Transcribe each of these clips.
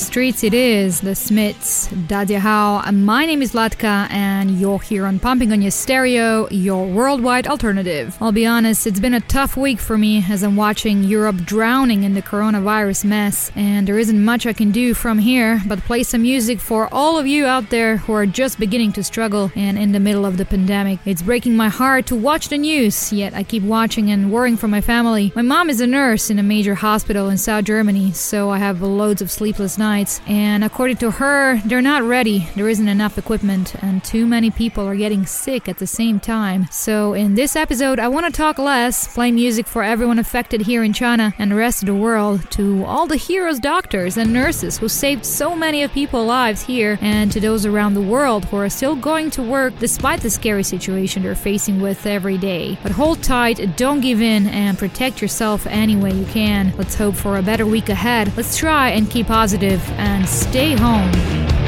Streets it is, the Smiths, Dadia How. My name is Vlatka, and you're here on Pumping on Your Stereo, your worldwide alternative. I'll be honest, it's been a tough week for me as I'm watching Europe drowning in the coronavirus mess, and there isn't much I can do from here but play some music for all of you out there who are just beginning to struggle and in the middle of the pandemic. It's breaking my heart to watch the news, yet I keep watching and worrying for my family. My mom is a nurse in a major hospital in South Germany, so I have loads of sleepless nights. And according to her, they're not ready. There isn't enough equipment, and too many people are getting sick at the same time. So, in this episode, I want to talk less, play music for everyone affected here in China and the rest of the world, to all the heroes, doctors, and nurses who saved so many of people's lives here, and to those around the world who are still going to work despite the scary situation they're facing with every day. But hold tight, don't give in, and protect yourself any way you can. Let's hope for a better week ahead. Let's try and keep positive and stay home.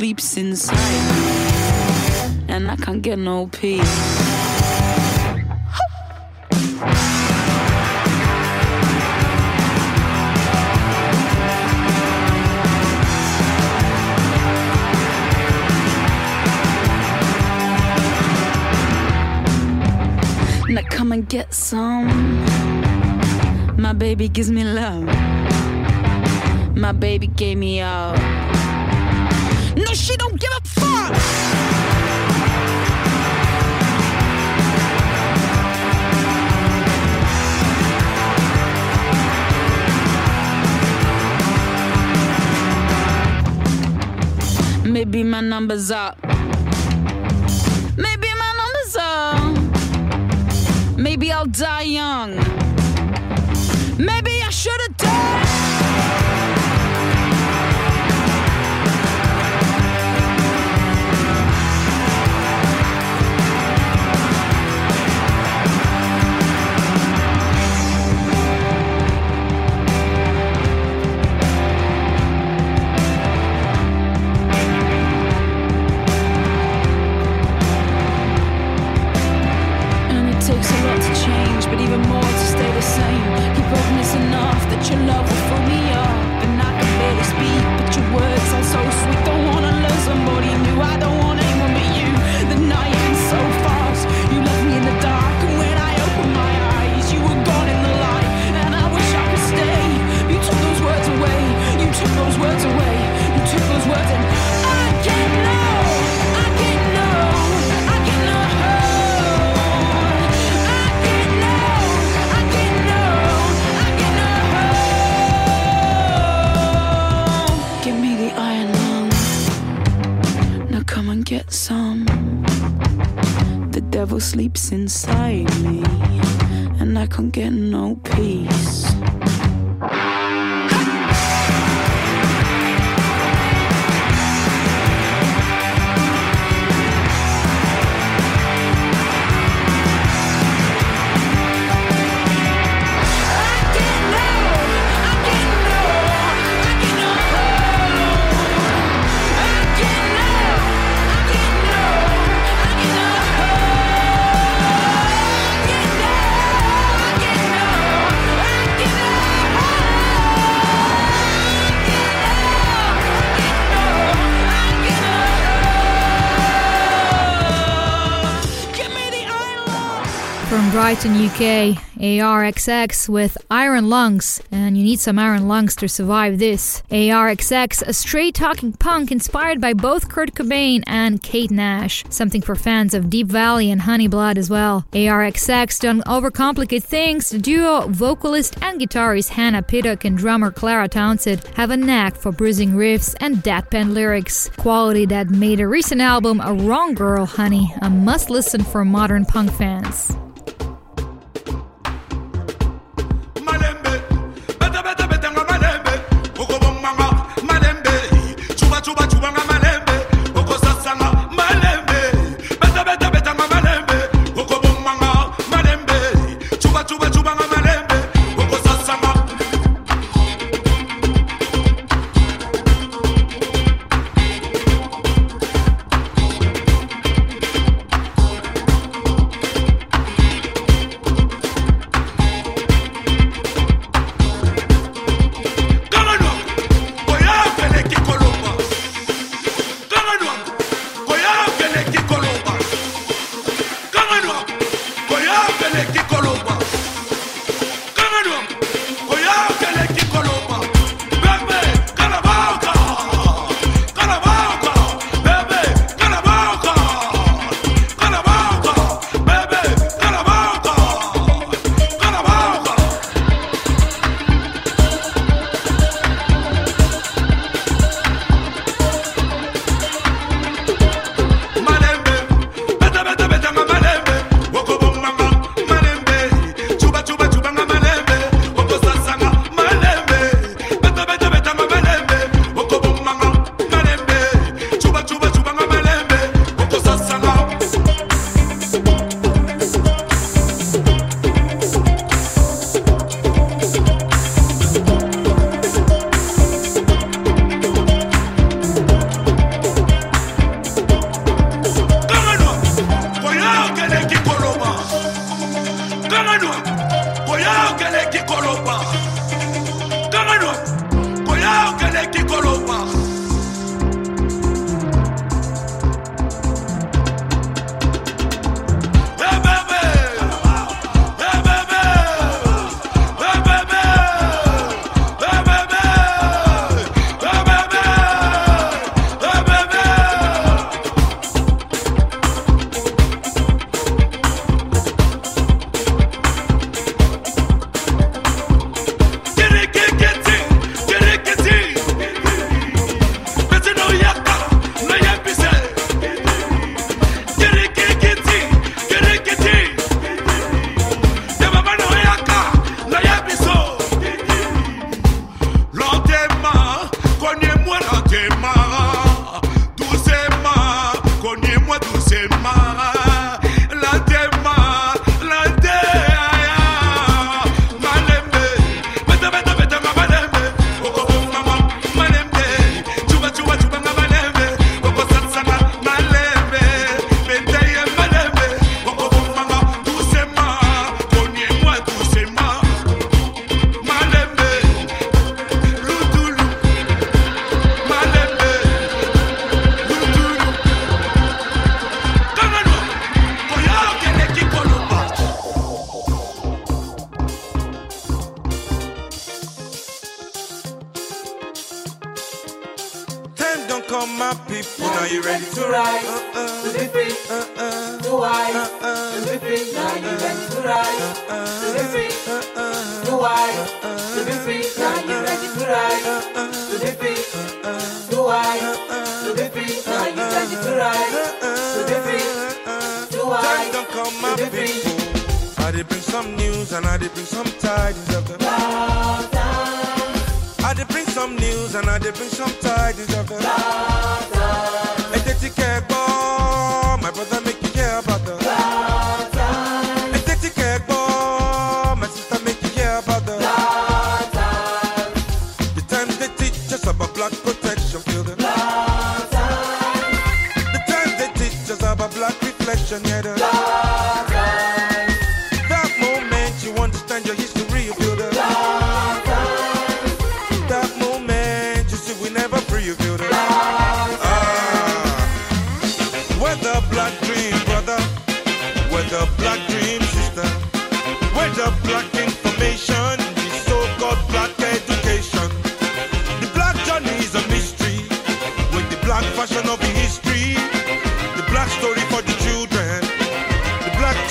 Sleeps inside and I can't get no peace. Now come and get some. My baby gives me love. My baby gave me all. Number's up. Maybe my number's up. Maybe I'll die young. The same. Keep enough that your love will for me devil sleeps inside me, and I can't get no peace. Brighton, UK, ARXX with Iron Lungs, and you need some iron lungs to survive this. ARXX, a straight talking punk inspired by both Kurt Cobain and Kate Nash, something for fans of Deap Vally and Honeyblood as well. ARXX don't overcomplicate things. The duo, vocalist and guitarist Hannah Pittock and drummer Clara Townsend have a knack for bruising riffs and deadpan lyrics, quality that made a recent album, A Wrong Girl Honey, a must listen for modern punk fans.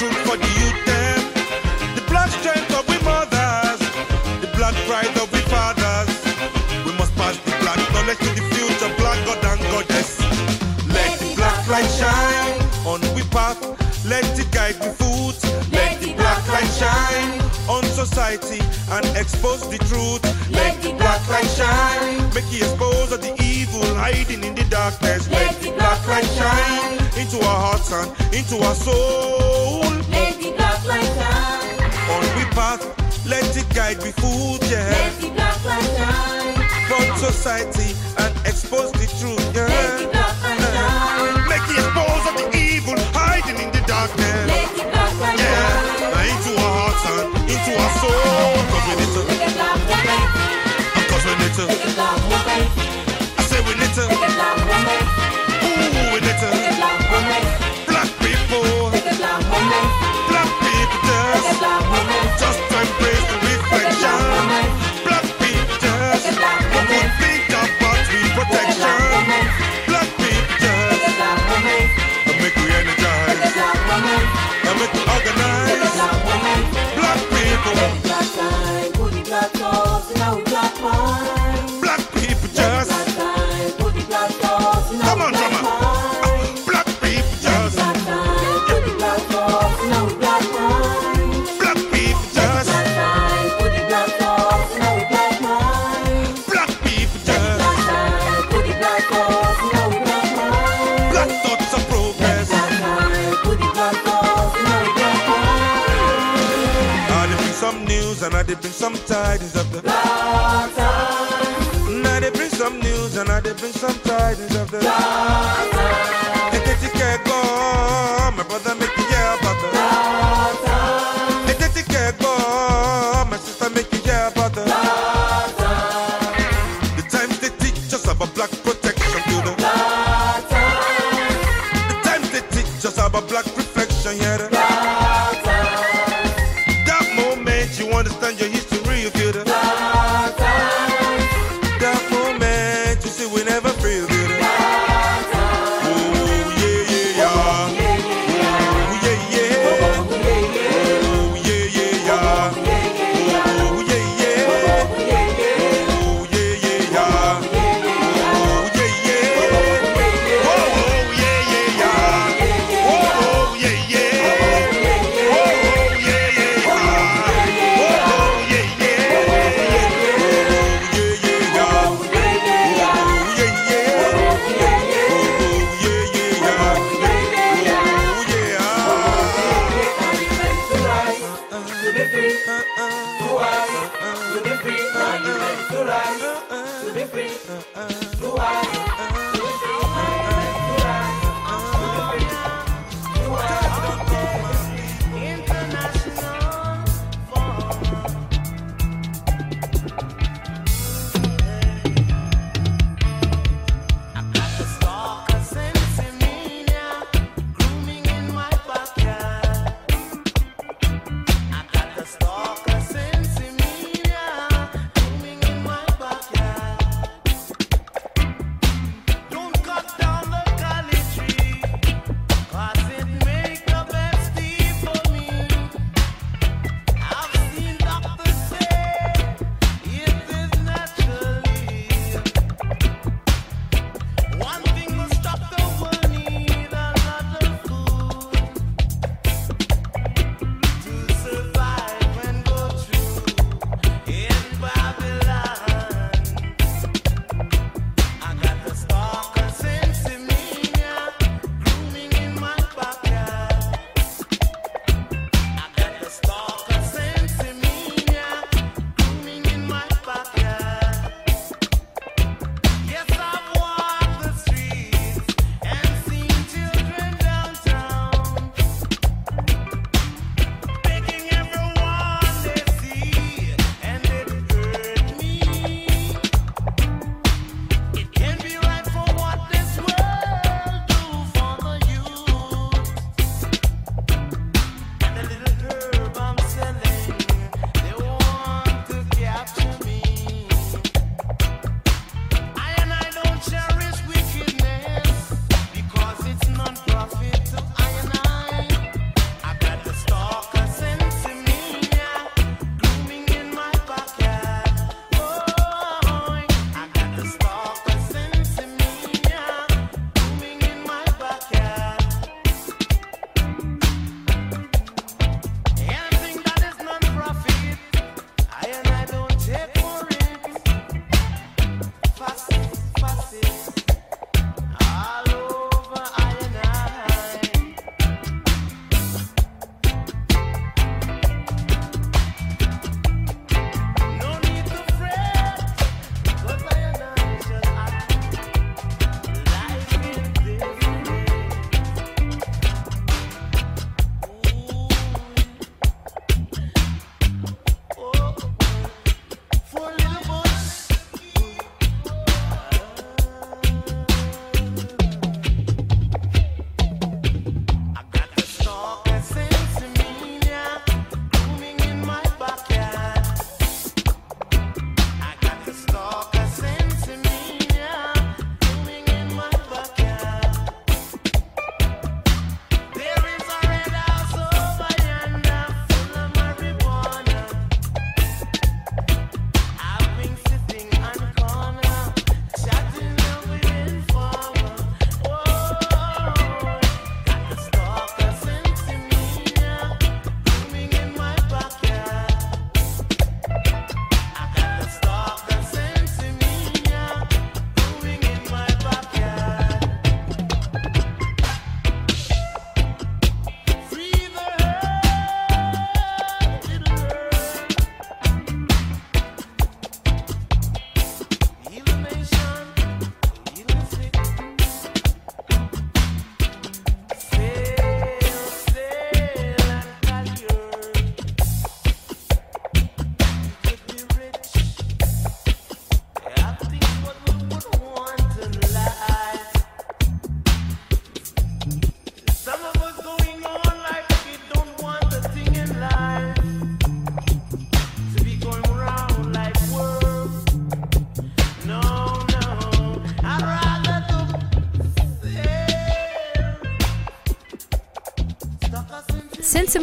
food for the youth them. The blood strength of we mothers, the blood pride of we fathers. We must pass the blood knowledge to the future black god and goddess. Let the black light shine on we path. Let it guide the foot. Let the black light shine on society and expose the truth. Let the black light shine. Make it expose the evil hiding in the darkness. Let the black light shine into our hearts and into our soul like time. On we path, let it guide we food, yeah. Let it dark like time. Front society and expose the truth, yeah. they bring some tidings of the Lord. times. Now they bring some news and now they bring some tidings of the Lord. times. And take care, go, my brother, make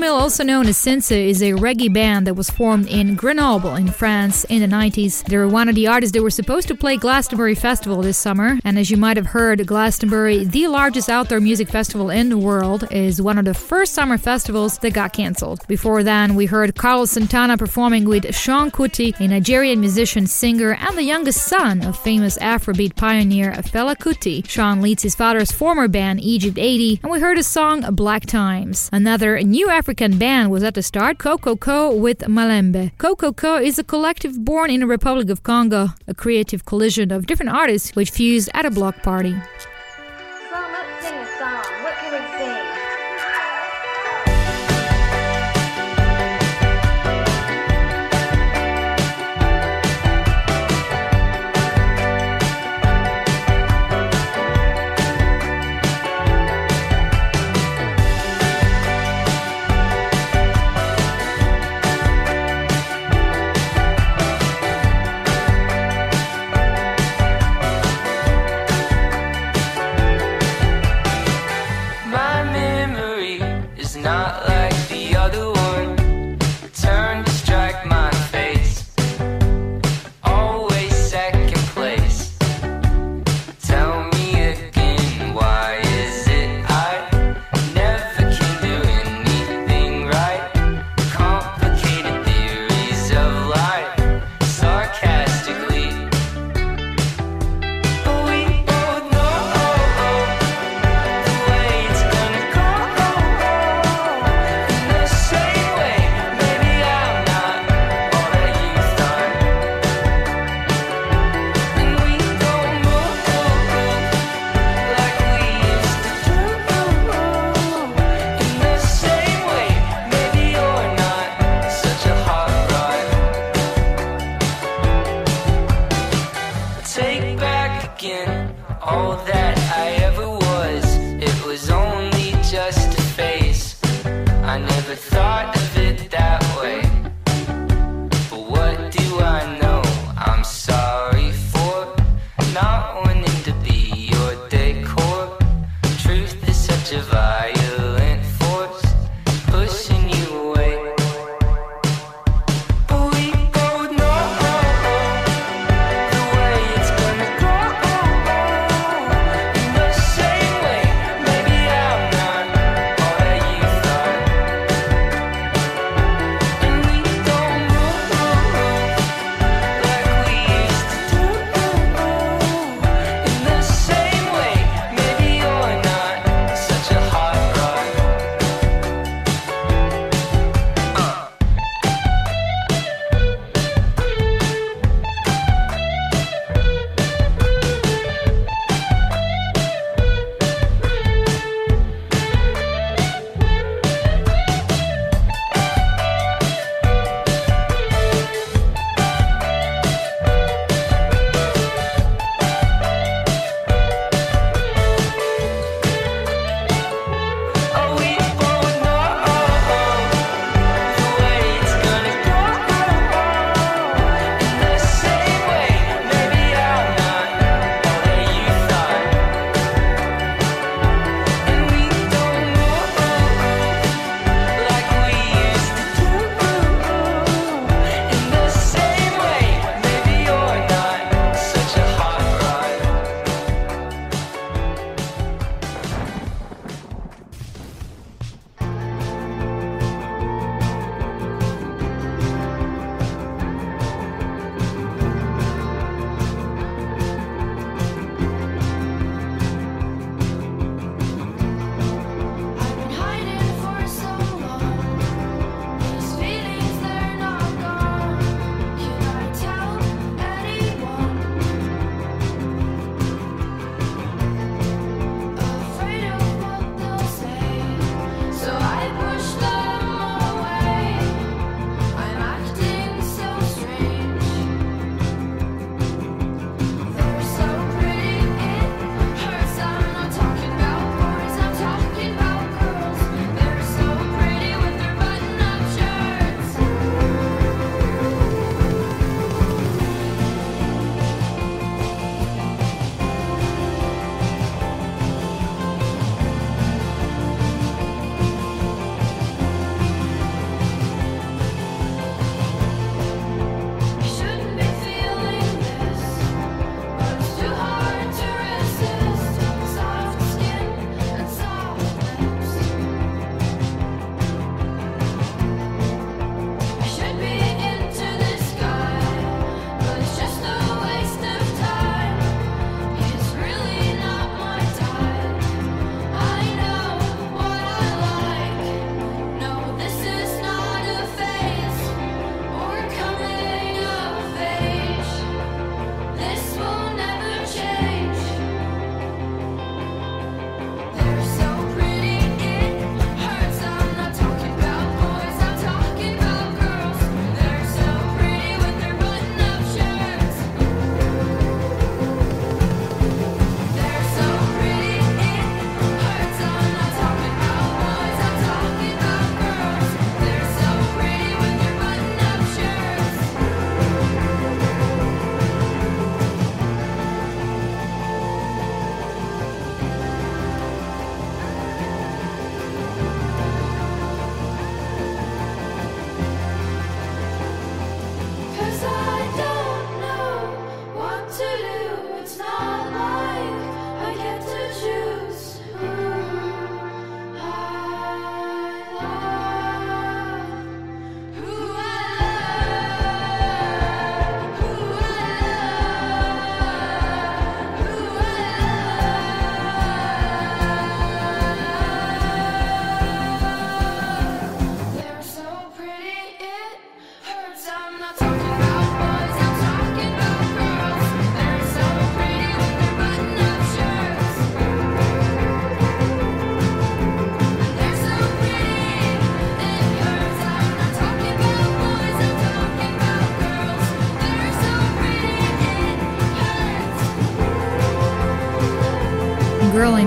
Also known as Cincy, is a reggae band that was formed in Grenoble in France in the 90s. They were one of the artists that were supposed to play Glastonbury Festival this summer, and as you might have heard, Glastonbury, the largest outdoor music festival in the world, is one of the first summer festivals that got cancelled. Before then, we heard Carlos Santana performing with Seun Kuti, a Nigerian musician, singer, and the youngest son of famous Afrobeat pioneer Fela Kuti. Sean leads his father's former band, Egypt 80, and we heard his song Black Times. Another new African band was at the start, KOKOKO with Malembe. KOKOKO is a collective born in the Republic of Congo, a creative collision of different artists which fused at a block party.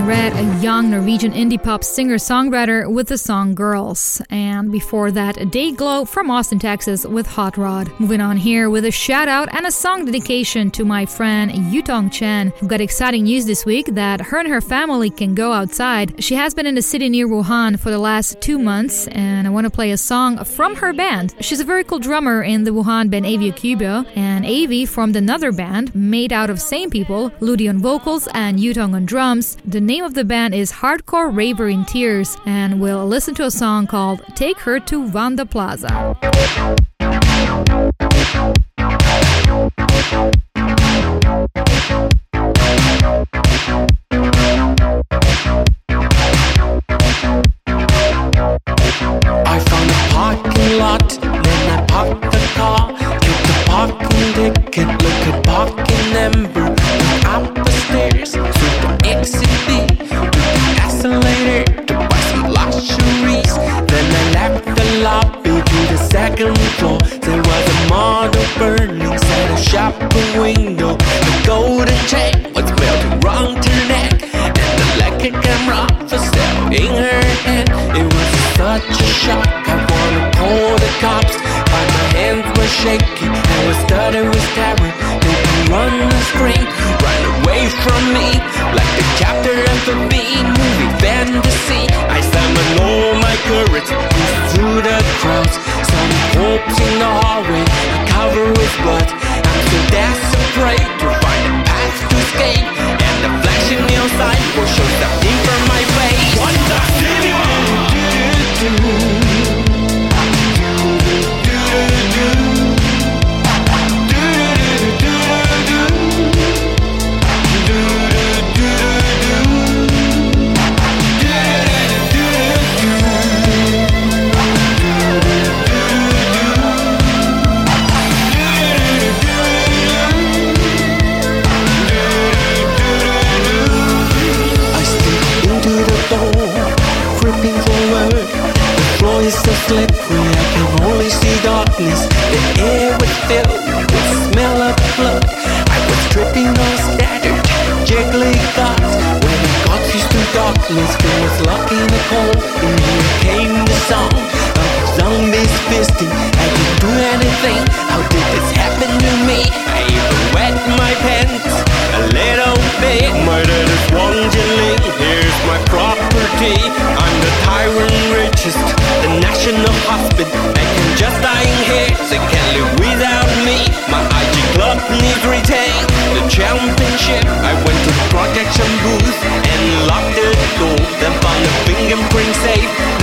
Red, a young Norwegian indie pop singer songwriter with the song Girls. And before that, Dayglow from Austin, Texas with Hot Rod. Moving on here with a shout out and a song dedication to my friend Yutong Chen, who got exciting news this week that her and her family can go outside. She has been in a city near Wuhan for the last two months, and I want to play a song from her band. She's a very cool drummer in the Wuhan band Avia Cubo, and Avi formed another band made out of same people, Ludi on vocals and Yutong on drums. The name of the band is Hardcore Raver in Tears, and we'll listen to a song called Take Her to Wanda Plaza. Shaky. I was stuttering with terror. They can run and scream, run away from me, like the chapter of a B movie fantasy. I summoned all my courage, moved through the crowds. Some hopes in the hallway, covered with blood. So I can only see darkness. The air was filled with smell of blood. I was tripping on scattered, jiggly thoughts. When I got used to darkness, there was luck in the cold. And here came the song of zombies feasting. I didn't do anything. How did this happen to me? I even wet my pants a little bit. My national husband. I can just dying here. They can't live without me. My IG club needs retain the championship. I went to the protection booth and locked the door. Then found a fingerprint safe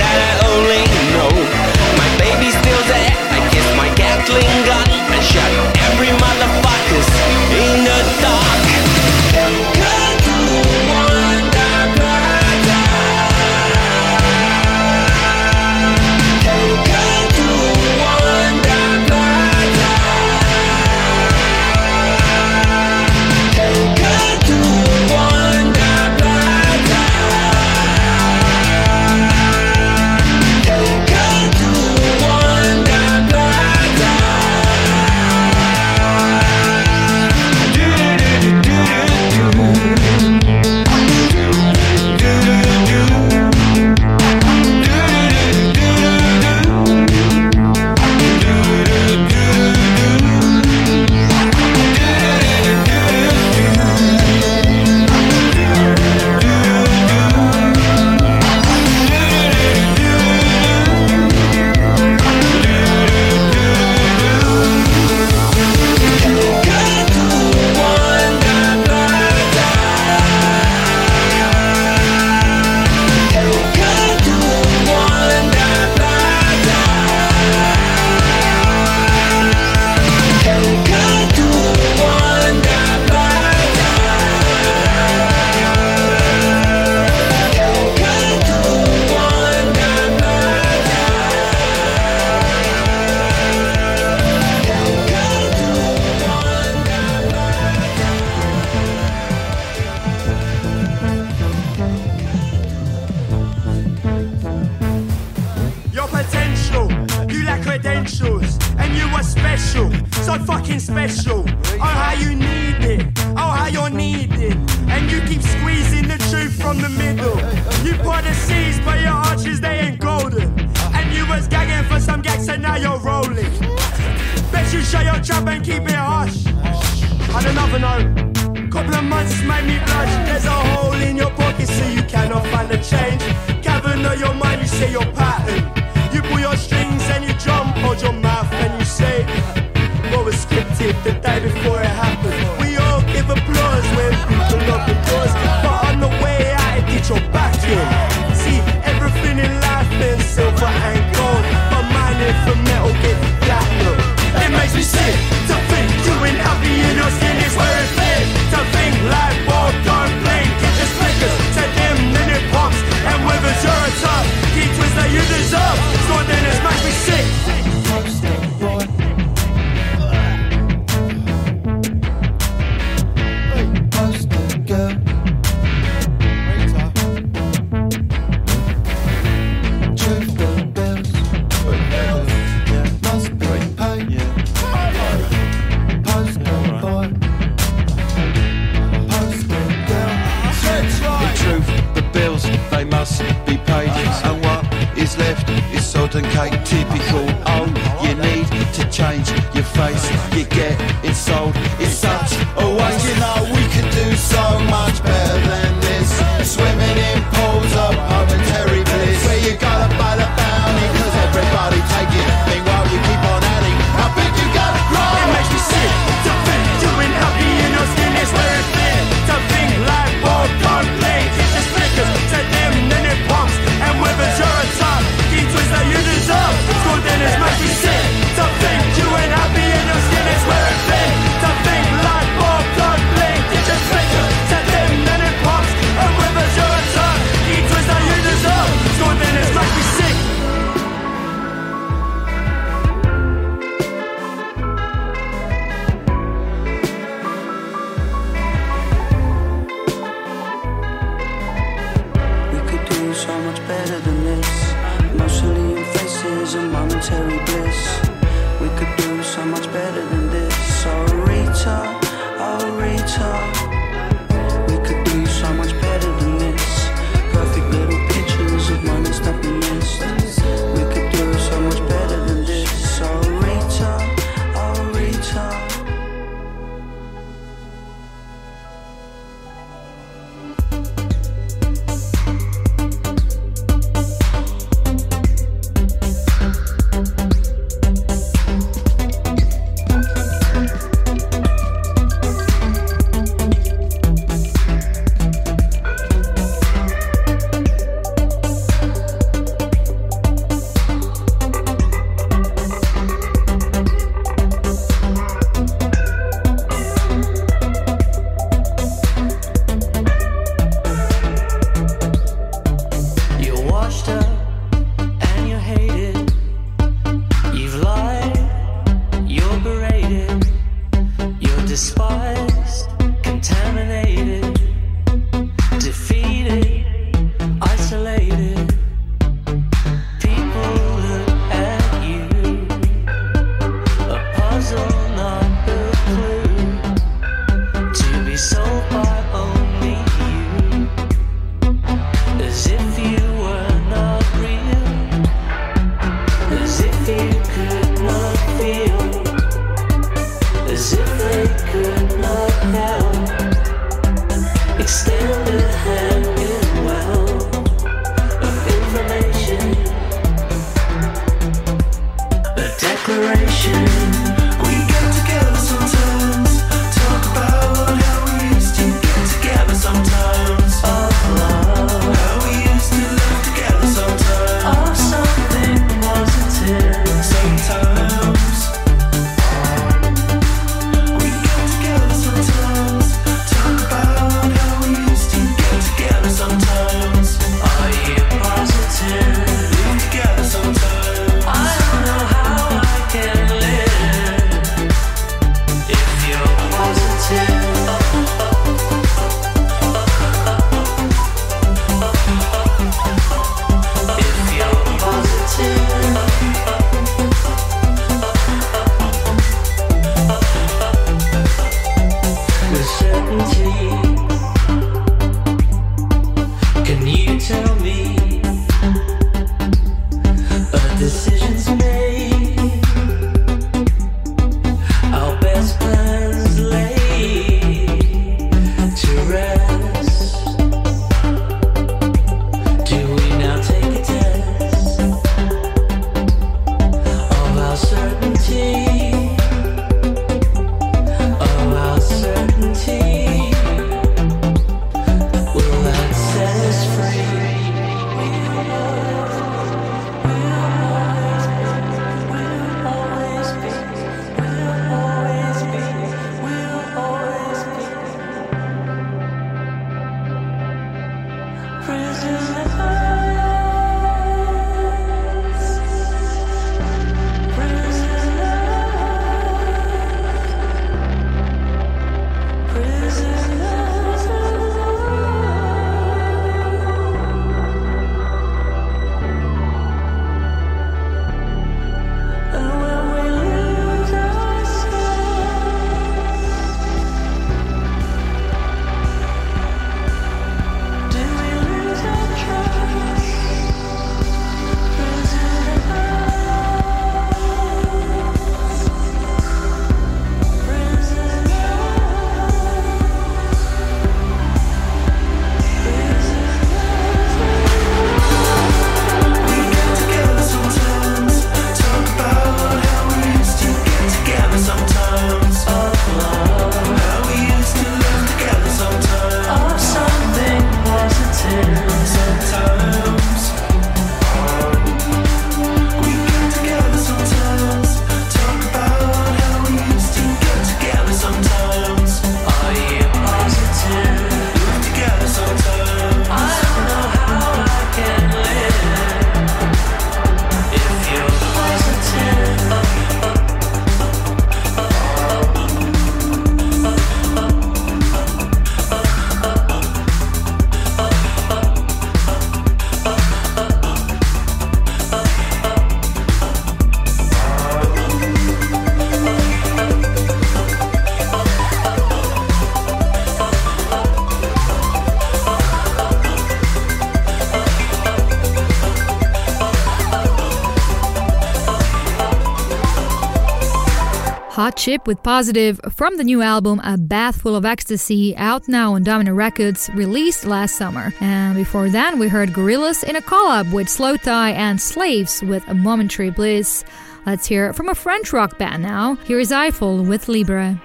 With Positive from the new album A Bath Full of Ecstasy, out now on Domino Records, released last summer. And before then, we heard Gorillaz in a collab with Slowthai and Slaves with A Momentary Bliss. Let's hear it from a French rock band now. Here is Eiffel with Libre.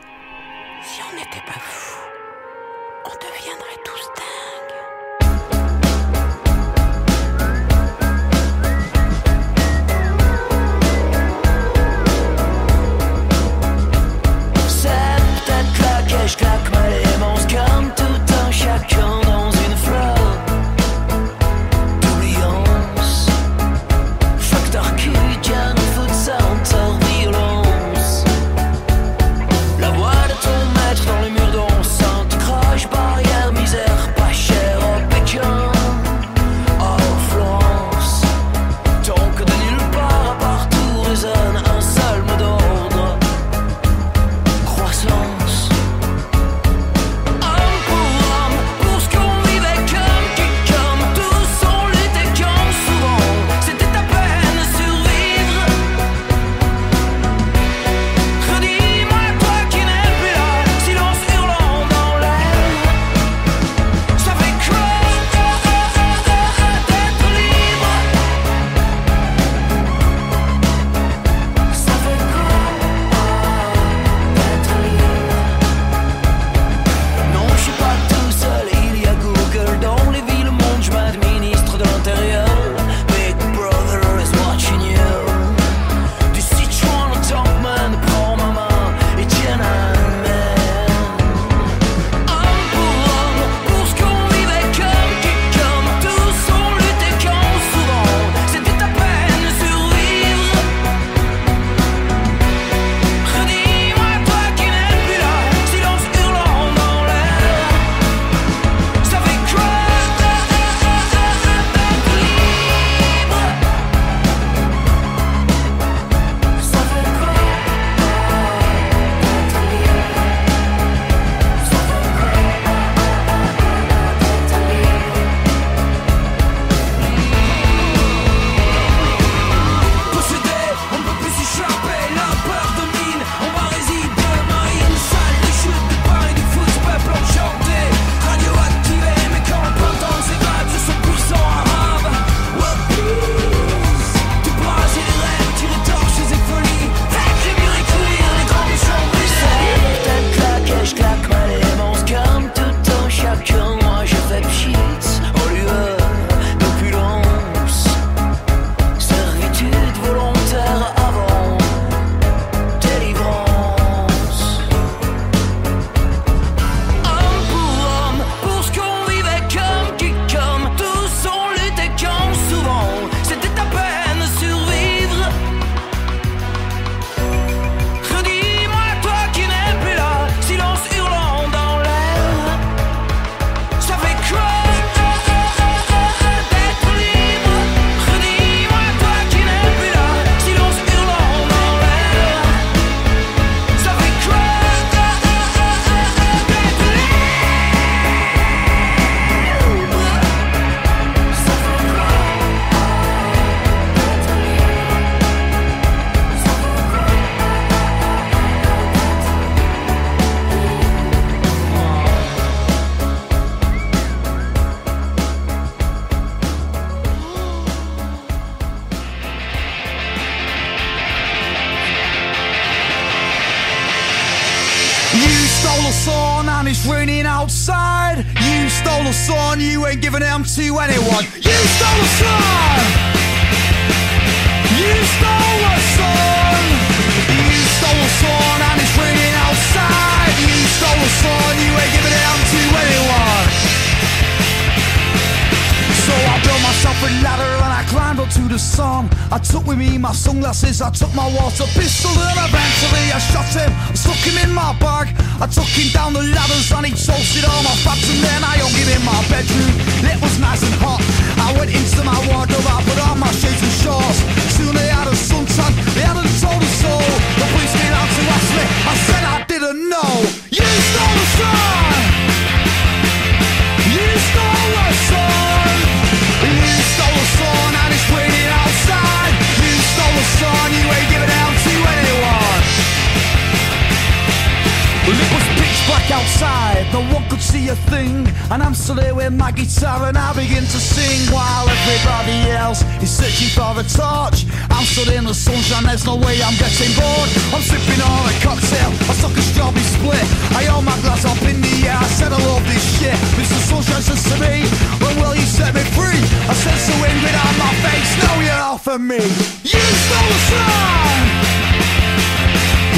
A thing. And I'm still here with my guitar and I begin to sing while everybody else is searching for a torch. I'm stood in the sunshine, there's no way I'm getting bored. I'm sipping on a cocktail, I suck a strawberry split. I hold my glass up in the air, I said I love this shit. Mr. Sunshine says to me, when will you set me free? I said to him, get out my face, now you're off of me. You stole the sun!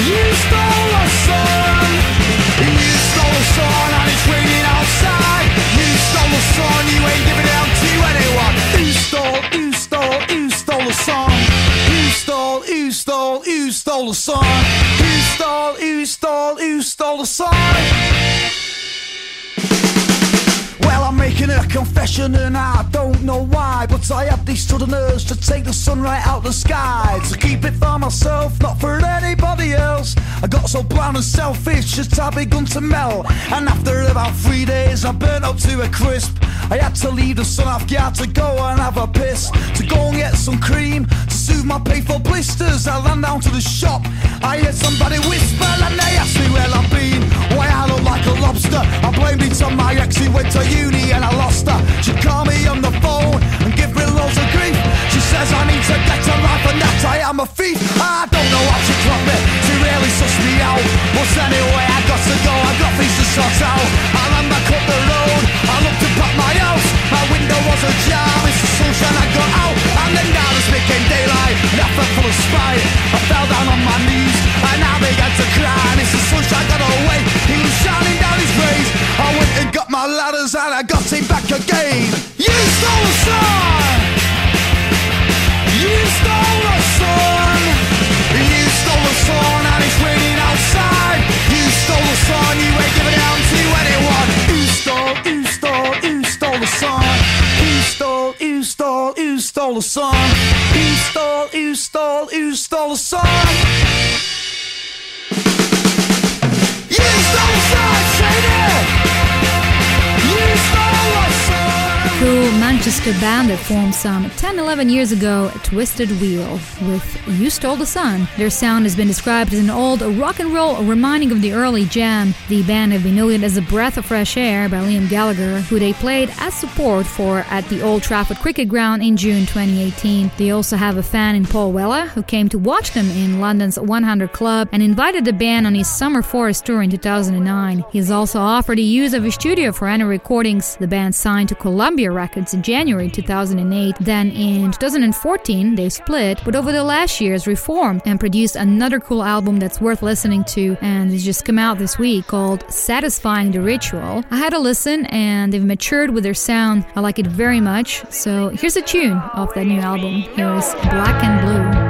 You stole the sun! Stole. You stole the sun, you ain't giving it to anyone. You stole, you stole, the sun. Well, I'm making a confession and I don't know why, but I have this sudden urge to take the sun right out the sky. To keep it for myself, not for anybody else. I got so blind and selfish, just I begun to melt. And after about three days, I burnt up to a crisp. I had to leave the sun off guard to go and have a piss. To go and get some cream to soothe my painful blisters. I ran down to the shop. I heard somebody whisper and they asked me where I've been. Why I look like a lobster. I blamed it on my ex who went to uni and I lost her. She called me on the phone and give me loads of grief. She says I need to get a life and that I am a thief. I don't know how she clocked me. She really sussed me out. But anyway, I got to go. I got things to sort out. I ran back up the road. I looked up at my house. My window was ajar. It's the sunshine I got out. And then darkness became daylight. And I felt full of spite. I fell down Manchester band that formed some 10 11 years ago, Twisted Wheel, with You Stole the Sun. Their sound has been described as an old rock and roll reminding of the early jam. The band have been noted as a breath of fresh air by Liam Gallagher, who they played as support for at the Old Trafford Cricket Ground in June 2018. They also have a fan in Paul Weller, who came to watch them in London's 100 Club and invited the band on his Summer Forest tour in 2009. He has also offered the use of his studio for any recordings. The band signed to Columbia Records in January 2008. Then in 2014, they split, but over the last years reformed and produced another cool album that's worth listening to and it's just come out this week called Satisfying the Ritual. I had a listen and they've matured with their sound. I like it very much. So here's a tune off that new album. Here is Black and Blue.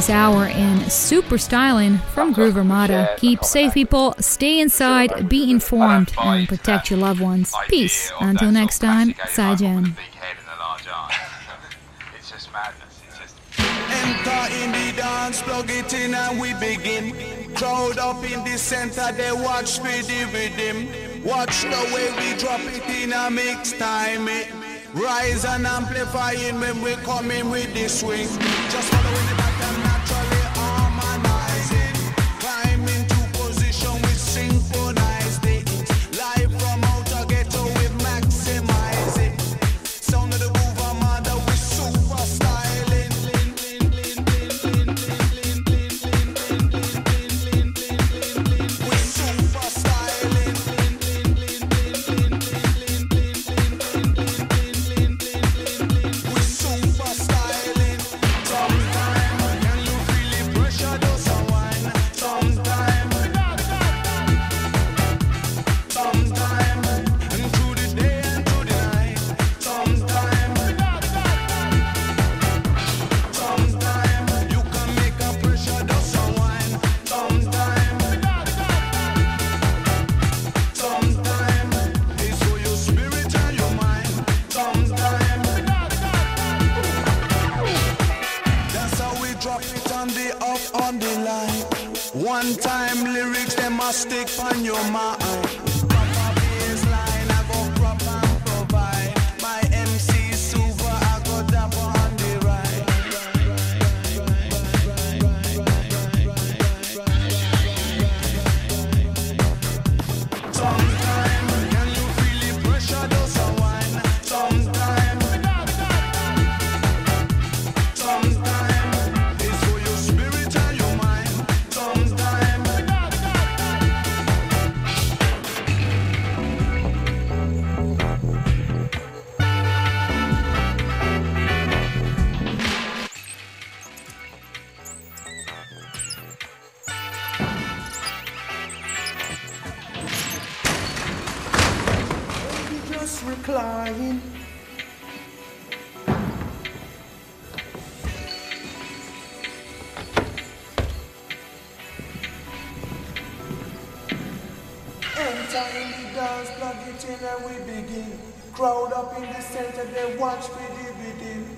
This hour in Superstylin from Groove Armada. Keep safe, people. Stay inside, be informed, and protect your loved ones. Peace. Until next time, Saijan. Enter in the dance, plug it in and we begin. Crowd up in the center, they watch me. Watch the way we drop it in a mix time. eh. Rise and amplifying when we come in with the swing. Just following the it and we begin. Crowd up in the center, they watch the rhythm.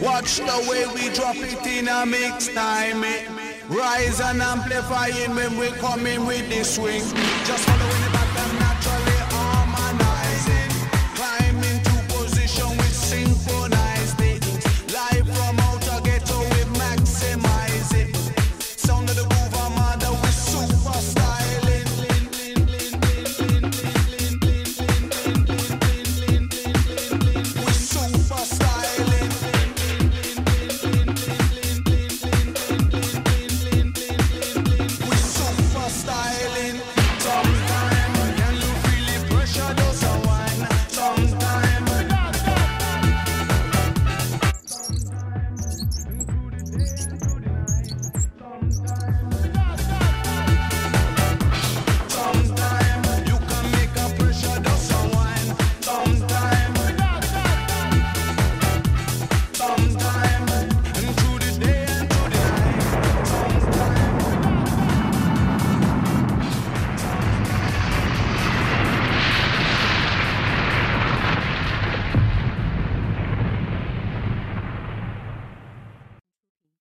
Watch the way we drop it in a mix time. eh. Rise and amplify amplifying when we come in with the swing. Just